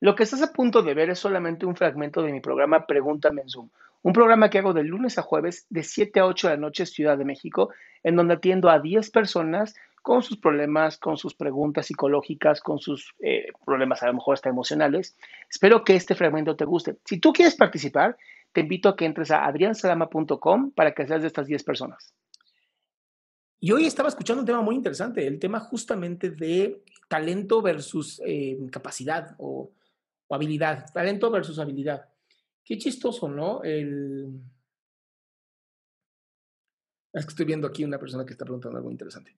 Lo que estás a punto de ver es solamente un fragmento de mi programa Pregúntame en Zoom, un programa que hago de lunes a jueves de 7 a 8 de la noche Ciudad de México, en donde atiendo a 10 personas con sus problemas, con sus preguntas psicológicas, con sus eh, problemas a lo mejor hasta emocionales. Espero que este fragmento te guste. Si tú quieres participar, te invito a que entres a adriansalama.com para que seas de estas 10 personas. Y hoy estaba escuchando un tema muy interesante, el tema justamente de talento versus eh, capacidad o o habilidad, talento versus habilidad. Qué chistoso, ¿no? Es que estoy viendo aquí una persona que está preguntando algo interesante.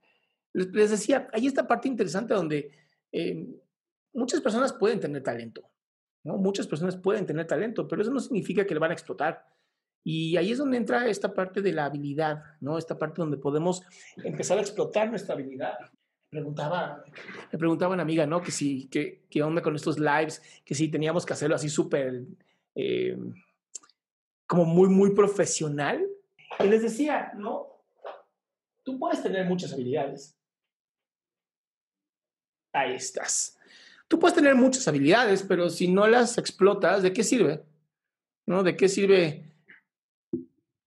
Les, decía, hay esta parte interesante donde eh, muchas personas pueden tener talento, ¿no? Muchas personas pueden tener talento, pero eso no significa que le van a explotar. Y ahí es donde entra esta parte de la habilidad, ¿no? Esta parte donde podemos empezar a explotar nuestra habilidad preguntaba, me preguntaba una amiga, ¿no? Que si, que, que onda con estos lives, que si teníamos que hacerlo así súper, eh, como muy, muy profesional. Y les decía, ¿no? Tú puedes tener muchas habilidades. Ahí estás. Tú puedes tener muchas habilidades, pero si no las explotas, ¿de qué sirve? ¿No? ¿De qué sirve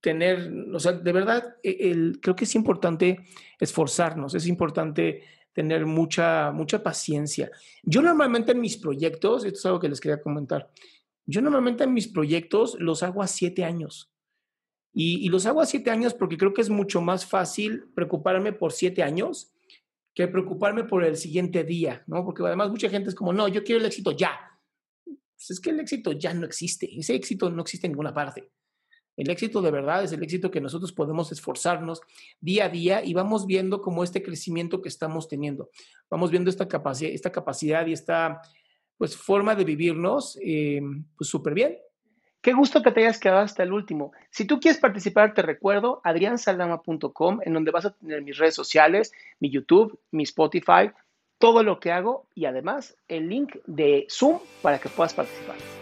tener, o sea, de verdad, e, el, creo que es importante esforzarnos, es importante tener mucha, mucha paciencia. Yo normalmente en mis proyectos, esto es algo que les quería comentar, yo normalmente en mis proyectos los hago a siete años. Y, y los hago a siete años porque creo que es mucho más fácil preocuparme por siete años que preocuparme por el siguiente día, ¿no? Porque además mucha gente es como, no, yo quiero el éxito ya. Pues es que el éxito ya no existe, ese éxito no existe en ninguna parte. El éxito de verdad es el éxito que nosotros podemos esforzarnos día a día y vamos viendo como este crecimiento que estamos teniendo. Vamos viendo esta capacidad, esta capacidad y esta pues, forma de vivirnos eh, pues súper bien. Qué gusto que te hayas quedado hasta el último. Si tú quieres participar, te recuerdo adriansaldama.com, en donde vas a tener mis redes sociales, mi YouTube, mi Spotify, todo lo que hago y además el link de Zoom para que puedas participar.